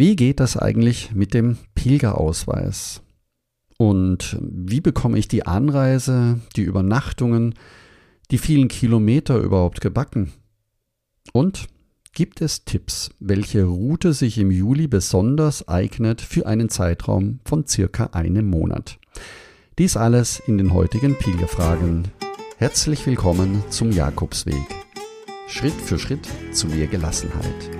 Wie geht das eigentlich mit dem Pilgerausweis? Und wie bekomme ich die Anreise, die Übernachtungen, die vielen Kilometer überhaupt gebacken? Und gibt es Tipps, welche Route sich im Juli besonders eignet für einen Zeitraum von circa einem Monat? Dies alles in den heutigen Pilgerfragen. Herzlich willkommen zum Jakobsweg. Schritt für Schritt zu mehr Gelassenheit.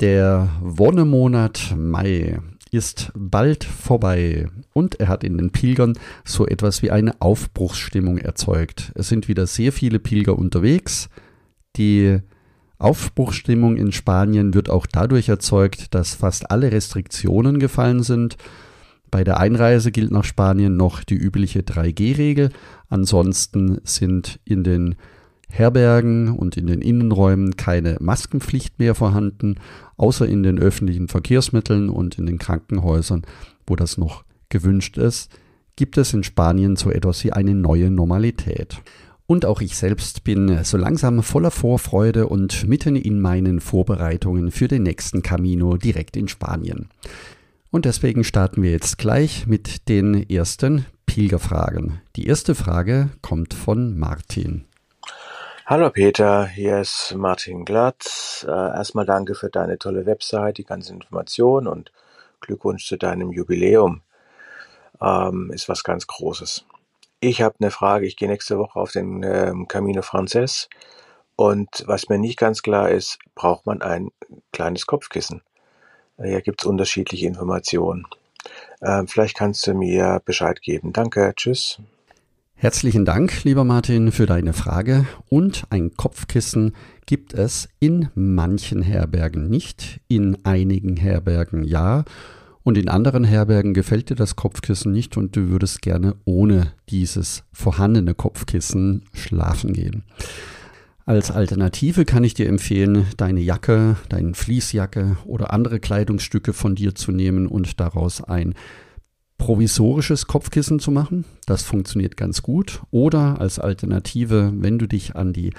Der Wonnemonat Mai ist bald vorbei und er hat in den Pilgern so etwas wie eine Aufbruchsstimmung erzeugt. Es sind wieder sehr viele Pilger unterwegs. Die Aufbruchsstimmung in Spanien wird auch dadurch erzeugt, dass fast alle Restriktionen gefallen sind. Bei der Einreise gilt nach Spanien noch die übliche 3G-Regel. Ansonsten sind in den Herbergen und in den Innenräumen keine Maskenpflicht mehr vorhanden, außer in den öffentlichen Verkehrsmitteln und in den Krankenhäusern, wo das noch gewünscht ist, gibt es in Spanien so etwas wie eine neue Normalität. Und auch ich selbst bin so langsam voller Vorfreude und mitten in meinen Vorbereitungen für den nächsten Camino direkt in Spanien. Und deswegen starten wir jetzt gleich mit den ersten Pilgerfragen. Die erste Frage kommt von Martin. Hallo Peter, hier ist Martin Glatt. Äh, erstmal danke für deine tolle Website, die ganze Information und Glückwunsch zu deinem Jubiläum. Ähm, ist was ganz Großes. Ich habe eine Frage. Ich gehe nächste Woche auf den ähm, Camino Frances und was mir nicht ganz klar ist, braucht man ein kleines Kopfkissen? Äh, hier gibt es unterschiedliche Informationen. Ähm, vielleicht kannst du mir Bescheid geben. Danke, tschüss. Herzlichen Dank, lieber Martin, für deine Frage. Und ein Kopfkissen gibt es in manchen Herbergen nicht, in einigen Herbergen ja. Und in anderen Herbergen gefällt dir das Kopfkissen nicht und du würdest gerne ohne dieses vorhandene Kopfkissen schlafen gehen. Als Alternative kann ich dir empfehlen, deine Jacke, deine Fließjacke oder andere Kleidungsstücke von dir zu nehmen und daraus ein provisorisches Kopfkissen zu machen. Das funktioniert ganz gut. Oder als Alternative, wenn du dich an die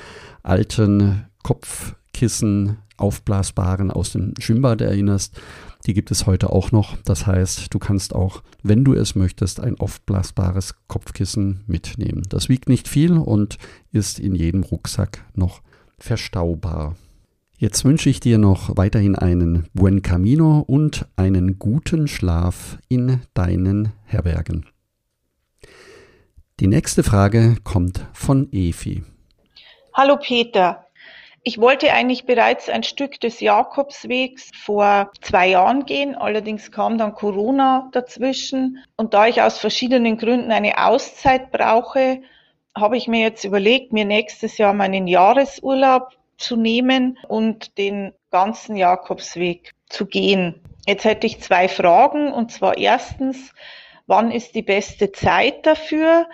alten Kopfkissen aufblasbaren aus dem Schwimmbad erinnerst, die gibt es heute auch noch. Das heißt, du kannst auch, wenn du es möchtest, ein aufblasbares Kopfkissen mitnehmen. Das wiegt nicht viel und ist in jedem Rucksack noch verstaubar. Jetzt wünsche ich dir noch weiterhin einen Buen Camino und einen guten Schlaf in deinen Herbergen. Die nächste Frage kommt von Efi. Hallo Peter. Ich wollte eigentlich bereits ein Stück des Jakobswegs vor zwei Jahren gehen, allerdings kam dann Corona dazwischen und da ich aus verschiedenen Gründen eine Auszeit brauche, habe ich mir jetzt überlegt, mir nächstes Jahr meinen Jahresurlaub zu nehmen und den ganzen Jakobsweg zu gehen. Jetzt hätte ich zwei Fragen und zwar erstens, wann ist die beste Zeit dafür?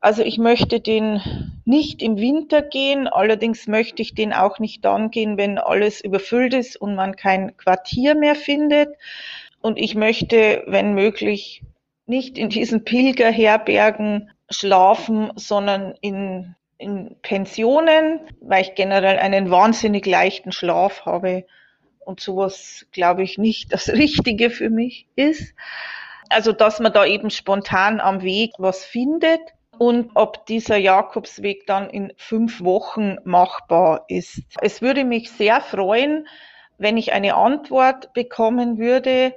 Also ich möchte den nicht im Winter gehen, allerdings möchte ich den auch nicht dann gehen, wenn alles überfüllt ist und man kein Quartier mehr findet. Und ich möchte, wenn möglich, nicht in diesen Pilgerherbergen schlafen, sondern in in Pensionen, weil ich generell einen wahnsinnig leichten Schlaf habe und sowas, glaube ich, nicht das Richtige für mich ist. Also, dass man da eben spontan am Weg was findet und ob dieser Jakobsweg dann in fünf Wochen machbar ist. Es würde mich sehr freuen, wenn ich eine Antwort bekommen würde,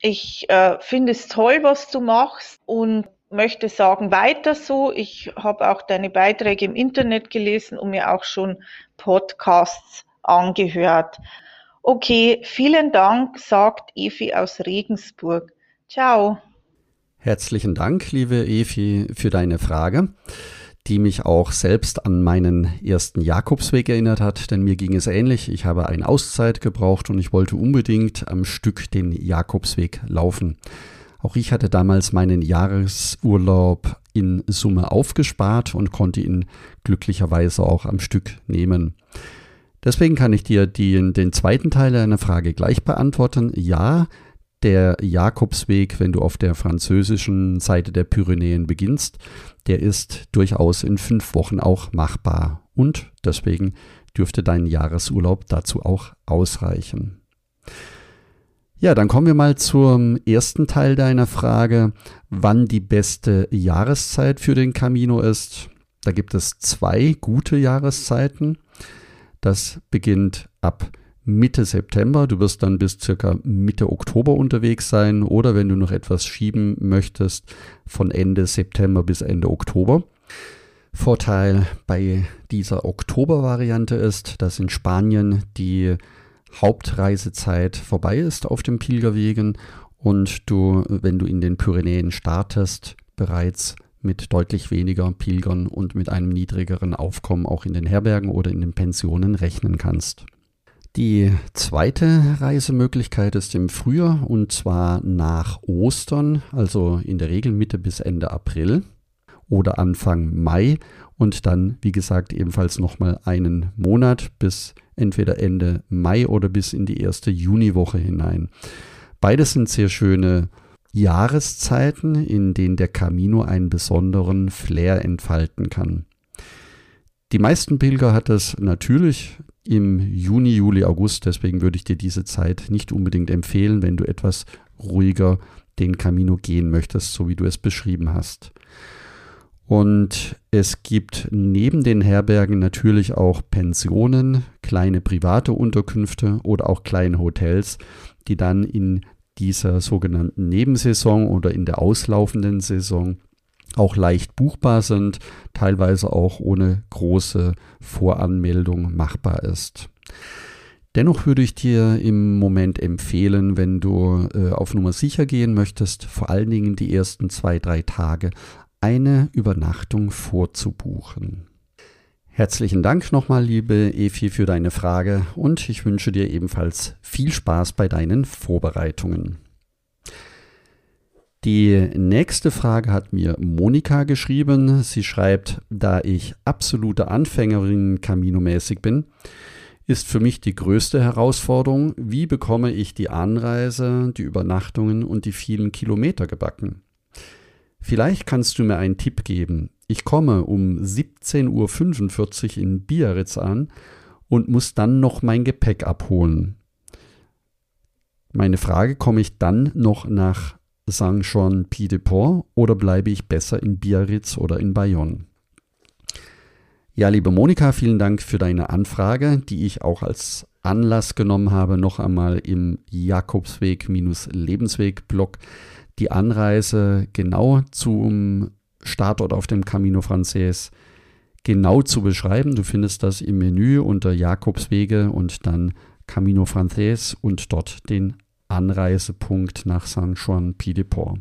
Ich äh, finde es toll, was du machst und möchte sagen, weiter so. Ich habe auch deine Beiträge im Internet gelesen und mir auch schon Podcasts angehört. Okay, vielen Dank, sagt Evi aus Regensburg. Ciao. Herzlichen Dank, liebe Evi, für deine Frage, die mich auch selbst an meinen ersten Jakobsweg erinnert hat, denn mir ging es ähnlich. Ich habe eine Auszeit gebraucht und ich wollte unbedingt am Stück den Jakobsweg laufen. Auch ich hatte damals meinen Jahresurlaub in Summe aufgespart und konnte ihn glücklicherweise auch am Stück nehmen. Deswegen kann ich dir die, den zweiten Teil deiner Frage gleich beantworten. Ja, der Jakobsweg, wenn du auf der französischen Seite der Pyrenäen beginnst, der ist durchaus in fünf Wochen auch machbar. Und deswegen dürfte dein Jahresurlaub dazu auch ausreichen. Ja, dann kommen wir mal zum ersten Teil deiner Frage, wann die beste Jahreszeit für den Camino ist. Da gibt es zwei gute Jahreszeiten. Das beginnt ab Mitte September. Du wirst dann bis circa Mitte Oktober unterwegs sein oder wenn du noch etwas schieben möchtest, von Ende September bis Ende Oktober. Vorteil bei dieser Oktober-Variante ist, dass in Spanien die Hauptreisezeit vorbei ist auf den Pilgerwegen und du, wenn du in den Pyrenäen startest, bereits mit deutlich weniger Pilgern und mit einem niedrigeren Aufkommen auch in den Herbergen oder in den Pensionen rechnen kannst. Die zweite Reisemöglichkeit ist im Frühjahr und zwar nach Ostern, also in der Regel Mitte bis Ende April oder Anfang Mai und dann, wie gesagt, ebenfalls nochmal einen Monat bis entweder Ende Mai oder bis in die erste Juniwoche hinein. Beides sind sehr schöne Jahreszeiten, in denen der Camino einen besonderen Flair entfalten kann. Die meisten Pilger hat es natürlich im Juni, Juli, August. Deswegen würde ich dir diese Zeit nicht unbedingt empfehlen, wenn du etwas ruhiger den Camino gehen möchtest, so wie du es beschrieben hast. Und es gibt neben den Herbergen natürlich auch Pensionen, kleine private Unterkünfte oder auch kleine Hotels, die dann in dieser sogenannten Nebensaison oder in der auslaufenden Saison auch leicht buchbar sind, teilweise auch ohne große Voranmeldung machbar ist. Dennoch würde ich dir im Moment empfehlen, wenn du äh, auf Nummer sicher gehen möchtest, vor allen Dingen die ersten zwei, drei Tage eine Übernachtung vorzubuchen. Herzlichen Dank nochmal, liebe Efi, für deine Frage und ich wünsche dir ebenfalls viel Spaß bei deinen Vorbereitungen. Die nächste Frage hat mir Monika geschrieben. Sie schreibt, da ich absolute Anfängerin Camino-mäßig bin, ist für mich die größte Herausforderung, wie bekomme ich die Anreise, die Übernachtungen und die vielen Kilometer gebacken. Vielleicht kannst du mir einen Tipp geben. Ich komme um 17.45 Uhr in Biarritz an und muss dann noch mein Gepäck abholen. Meine Frage, komme ich dann noch nach St. Jean Pied de Port oder bleibe ich besser in Biarritz oder in Bayonne? Ja, liebe Monika, vielen Dank für deine Anfrage, die ich auch als Anlass genommen habe, noch einmal im Jakobsweg-Lebensweg-Blog die Anreise genau zum Startort auf dem Camino Frances genau zu beschreiben. Du findest das im Menü unter Jakobswege und dann Camino Frances und dort den Anreisepunkt nach San Juan Pideport.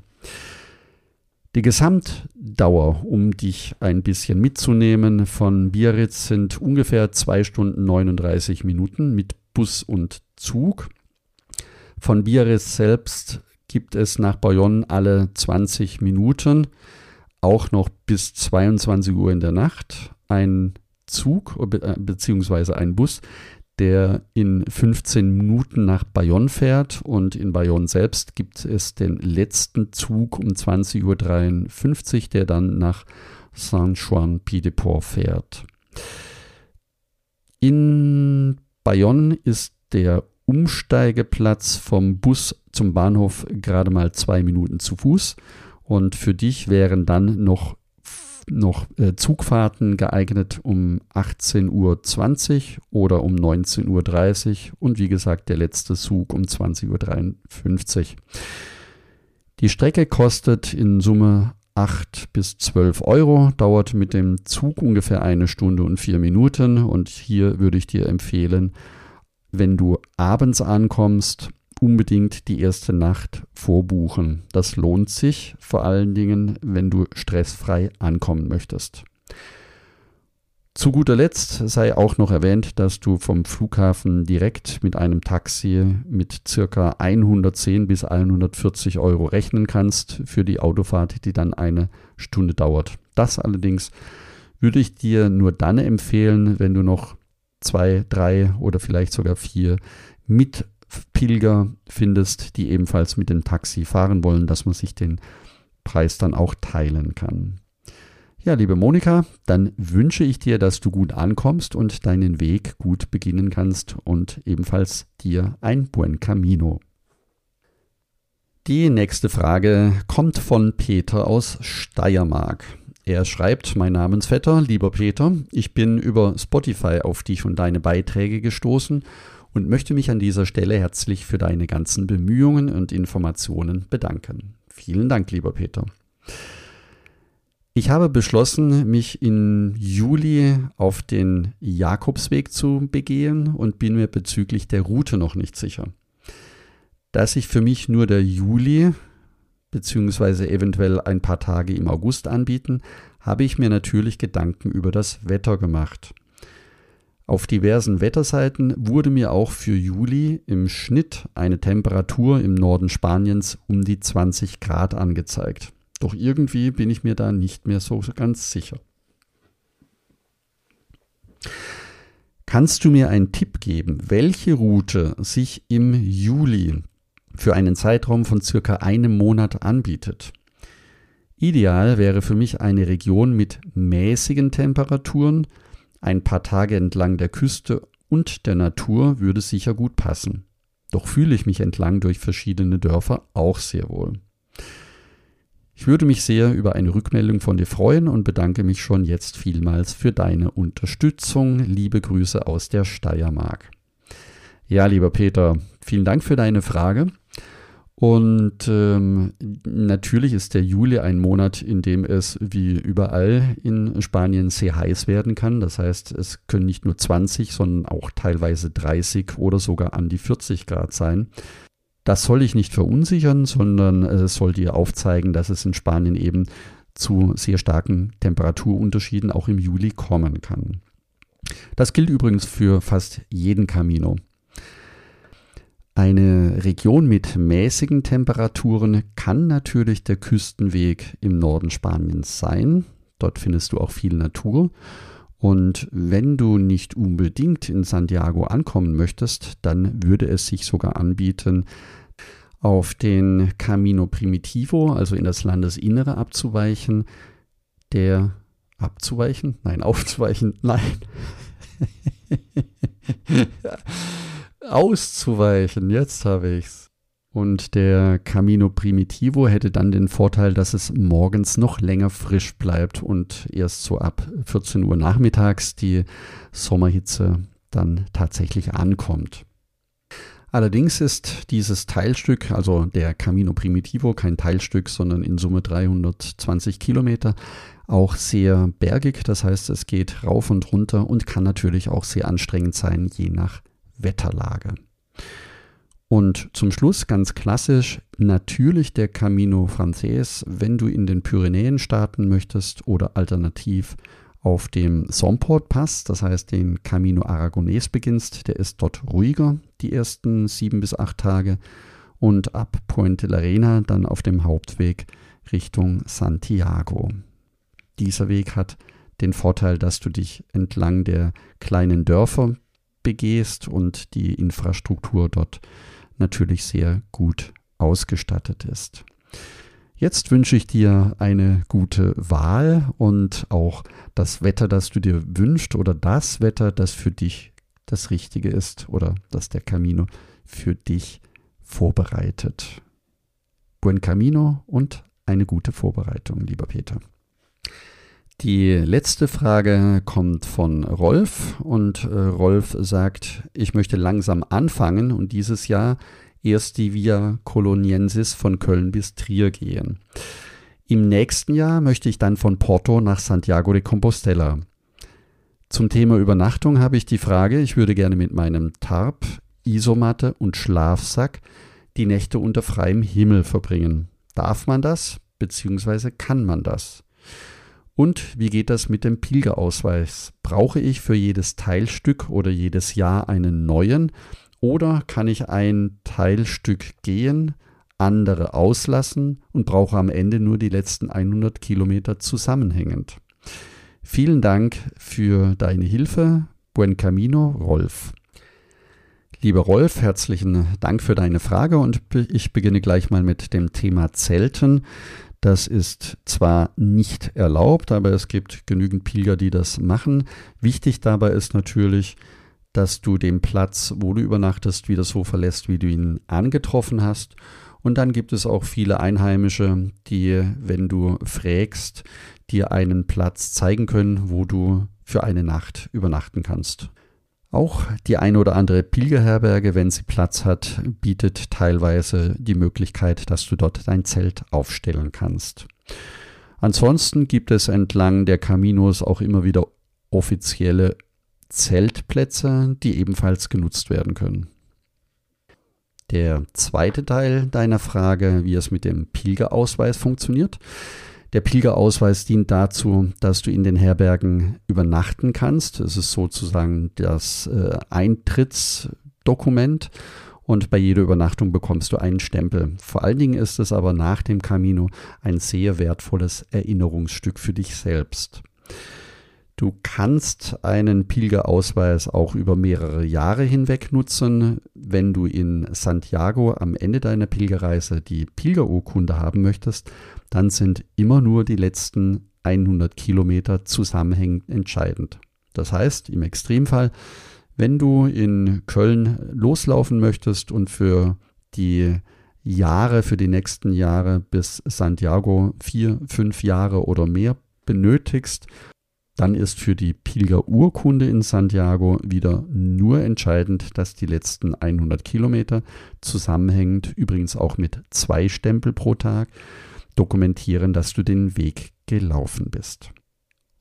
Die Gesamtdauer, um dich ein bisschen mitzunehmen, von Biarritz sind ungefähr 2 Stunden 39 Minuten mit Bus und Zug. Von Biarritz selbst gibt es nach Bayonne alle 20 Minuten, auch noch bis 22 Uhr in der Nacht, ein Zug bzw. ein Bus, der in 15 Minuten nach Bayonne fährt und in Bayonne selbst gibt es den letzten Zug um 20.53 Uhr, der dann nach Saint-Juan-Pied-de-Port fährt. In Bayonne ist der Umsteigeplatz vom Bus zum Bahnhof gerade mal zwei Minuten zu Fuß und für dich wären dann noch noch äh, Zugfahrten geeignet um 18.20 Uhr oder um 19.30 Uhr und wie gesagt der letzte Zug um 20.53 Uhr. Die Strecke kostet in Summe 8 bis 12 Euro, dauert mit dem Zug ungefähr eine Stunde und vier Minuten. Und hier würde ich dir empfehlen, wenn du abends ankommst, unbedingt die erste Nacht vorbuchen. Das lohnt sich vor allen Dingen, wenn du stressfrei ankommen möchtest. Zu guter Letzt sei auch noch erwähnt, dass du vom Flughafen direkt mit einem Taxi mit circa 110 bis 140 Euro rechnen kannst für die Autofahrt, die dann eine Stunde dauert. Das allerdings würde ich dir nur dann empfehlen, wenn du noch zwei, drei oder vielleicht sogar vier Mitpilger findest, die ebenfalls mit dem Taxi fahren wollen, dass man sich den Preis dann auch teilen kann. Ja, liebe Monika, dann wünsche ich dir, dass du gut ankommst und deinen Weg gut beginnen kannst und ebenfalls dir ein Buen Camino. Die nächste Frage kommt von Peter aus Steiermark. Er schreibt, mein Namensvetter, lieber Peter, ich bin über Spotify auf dich und deine Beiträge gestoßen und möchte mich an dieser Stelle herzlich für deine ganzen Bemühungen und Informationen bedanken. Vielen Dank, lieber Peter. Ich habe beschlossen, mich im Juli auf den Jakobsweg zu begehen und bin mir bezüglich der Route noch nicht sicher. Da sich für mich nur der Juli bzw. eventuell ein paar Tage im August anbieten, habe ich mir natürlich Gedanken über das Wetter gemacht. Auf diversen Wetterseiten wurde mir auch für Juli im Schnitt eine Temperatur im Norden Spaniens um die 20 Grad angezeigt. Doch irgendwie bin ich mir da nicht mehr so ganz sicher. Kannst du mir einen Tipp geben, welche Route sich im Juli für einen Zeitraum von circa einem Monat anbietet? Ideal wäre für mich eine Region mit mäßigen Temperaturen, ein paar Tage entlang der Küste und der Natur würde sicher gut passen. Doch fühle ich mich entlang durch verschiedene Dörfer auch sehr wohl. Ich würde mich sehr über eine Rückmeldung von dir freuen und bedanke mich schon jetzt vielmals für deine Unterstützung. Liebe Grüße aus der Steiermark. Ja, lieber Peter, vielen Dank für deine Frage. Und ähm, natürlich ist der Juli ein Monat, in dem es wie überall in Spanien sehr heiß werden kann. Das heißt, es können nicht nur 20, sondern auch teilweise 30 oder sogar an die 40 Grad sein. Das soll dich nicht verunsichern, sondern es soll dir aufzeigen, dass es in Spanien eben zu sehr starken Temperaturunterschieden auch im Juli kommen kann. Das gilt übrigens für fast jeden Camino. Eine Region mit mäßigen Temperaturen kann natürlich der Küstenweg im Norden Spaniens sein. Dort findest du auch viel Natur. Und wenn du nicht unbedingt in Santiago ankommen möchtest, dann würde es sich sogar anbieten, auf den Camino Primitivo, also in das Landesinnere abzuweichen, der abzuweichen? Nein, aufzuweichen, nein. Auszuweichen, jetzt habe ich's. Und der Camino Primitivo hätte dann den Vorteil, dass es morgens noch länger frisch bleibt und erst so ab 14 Uhr nachmittags die Sommerhitze dann tatsächlich ankommt. Allerdings ist dieses Teilstück, also der Camino Primitivo, kein Teilstück, sondern in Summe 320 Kilometer, auch sehr bergig. Das heißt, es geht rauf und runter und kann natürlich auch sehr anstrengend sein, je nach Wetterlage. Und zum Schluss ganz klassisch natürlich der Camino Frances, wenn du in den Pyrenäen starten möchtest oder alternativ auf dem Somport Pass, das heißt den Camino Aragonés beginnst. Der ist dort ruhiger die ersten sieben bis acht Tage und ab Puente la Arena dann auf dem Hauptweg Richtung Santiago. Dieser Weg hat den Vorteil, dass du dich entlang der kleinen Dörfer begehst und die Infrastruktur dort natürlich sehr gut ausgestattet ist. Jetzt wünsche ich dir eine gute Wahl und auch das Wetter, das du dir wünschst oder das Wetter, das für dich das Richtige ist oder das der Camino für dich vorbereitet. Buen Camino und eine gute Vorbereitung, lieber Peter. Die letzte Frage kommt von Rolf und äh, Rolf sagt, ich möchte langsam anfangen und dieses Jahr erst die Via Coloniensis von Köln bis Trier gehen. Im nächsten Jahr möchte ich dann von Porto nach Santiago de Compostela. Zum Thema Übernachtung habe ich die Frage, ich würde gerne mit meinem Tarp, Isomatte und Schlafsack die Nächte unter freiem Himmel verbringen. Darf man das, beziehungsweise kann man das? Und wie geht das mit dem Pilgerausweis? Brauche ich für jedes Teilstück oder jedes Jahr einen neuen? Oder kann ich ein Teilstück gehen, andere auslassen und brauche am Ende nur die letzten 100 Kilometer zusammenhängend. Vielen Dank für deine Hilfe. Buen Camino, Rolf. Lieber Rolf, herzlichen Dank für deine Frage und ich beginne gleich mal mit dem Thema Zelten. Das ist zwar nicht erlaubt, aber es gibt genügend Pilger, die das machen. Wichtig dabei ist natürlich, dass du den Platz, wo du übernachtest, wieder so verlässt, wie du ihn angetroffen hast und dann gibt es auch viele Einheimische, die, wenn du fragst, dir einen Platz zeigen können, wo du für eine Nacht übernachten kannst. Auch die eine oder andere Pilgerherberge, wenn sie Platz hat, bietet teilweise die Möglichkeit, dass du dort dein Zelt aufstellen kannst. Ansonsten gibt es entlang der Caminos auch immer wieder offizielle Zeltplätze, die ebenfalls genutzt werden können. Der zweite Teil deiner Frage, wie es mit dem Pilgerausweis funktioniert. Der Pilgerausweis dient dazu, dass du in den Herbergen übernachten kannst. Es ist sozusagen das äh, Eintrittsdokument und bei jeder Übernachtung bekommst du einen Stempel. Vor allen Dingen ist es aber nach dem Camino ein sehr wertvolles Erinnerungsstück für dich selbst. Du kannst einen Pilgerausweis auch über mehrere Jahre hinweg nutzen. Wenn du in Santiago am Ende deiner Pilgerreise die Pilgerurkunde haben möchtest, dann sind immer nur die letzten 100 Kilometer zusammenhängend entscheidend. Das heißt, im Extremfall, wenn du in Köln loslaufen möchtest und für die Jahre, für die nächsten Jahre bis Santiago vier, fünf Jahre oder mehr benötigst, dann ist für die Pilgerurkunde in Santiago wieder nur entscheidend, dass die letzten 100 Kilometer zusammenhängend, übrigens auch mit zwei Stempel pro Tag, dokumentieren, dass du den Weg gelaufen bist.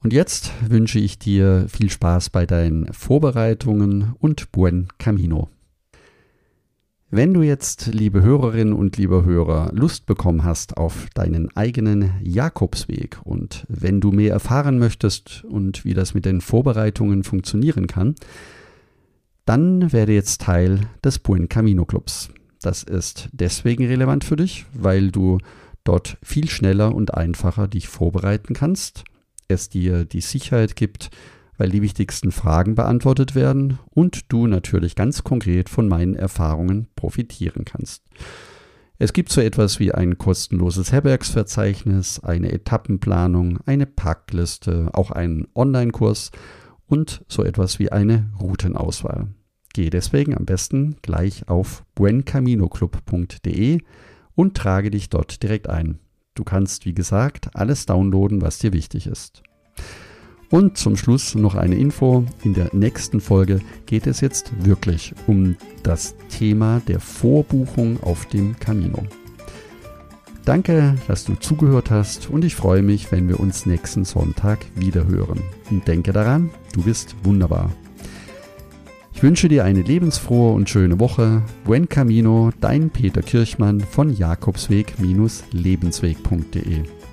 Und jetzt wünsche ich dir viel Spaß bei deinen Vorbereitungen und buen camino. Wenn du jetzt, liebe Hörerinnen und liebe Hörer, Lust bekommen hast auf deinen eigenen Jakobsweg und wenn du mehr erfahren möchtest und wie das mit den Vorbereitungen funktionieren kann, dann werde jetzt Teil des Buen Camino Clubs. Das ist deswegen relevant für dich, weil du dort viel schneller und einfacher dich vorbereiten kannst, es dir die Sicherheit gibt, weil die wichtigsten Fragen beantwortet werden und du natürlich ganz konkret von meinen Erfahrungen profitieren kannst. Es gibt so etwas wie ein kostenloses Herbergsverzeichnis, eine Etappenplanung, eine Packliste, auch einen Online-Kurs und so etwas wie eine Routenauswahl. Gehe deswegen am besten gleich auf buencaminoclub.de und trage dich dort direkt ein. Du kannst, wie gesagt, alles downloaden, was dir wichtig ist. Und zum Schluss noch eine Info. In der nächsten Folge geht es jetzt wirklich um das Thema der Vorbuchung auf dem Camino. Danke, dass du zugehört hast und ich freue mich, wenn wir uns nächsten Sonntag wieder hören. Und denke daran, du bist wunderbar. Ich wünsche dir eine lebensfrohe und schöne Woche. Buen Camino, dein Peter Kirchmann von Jakobsweg-lebensweg.de.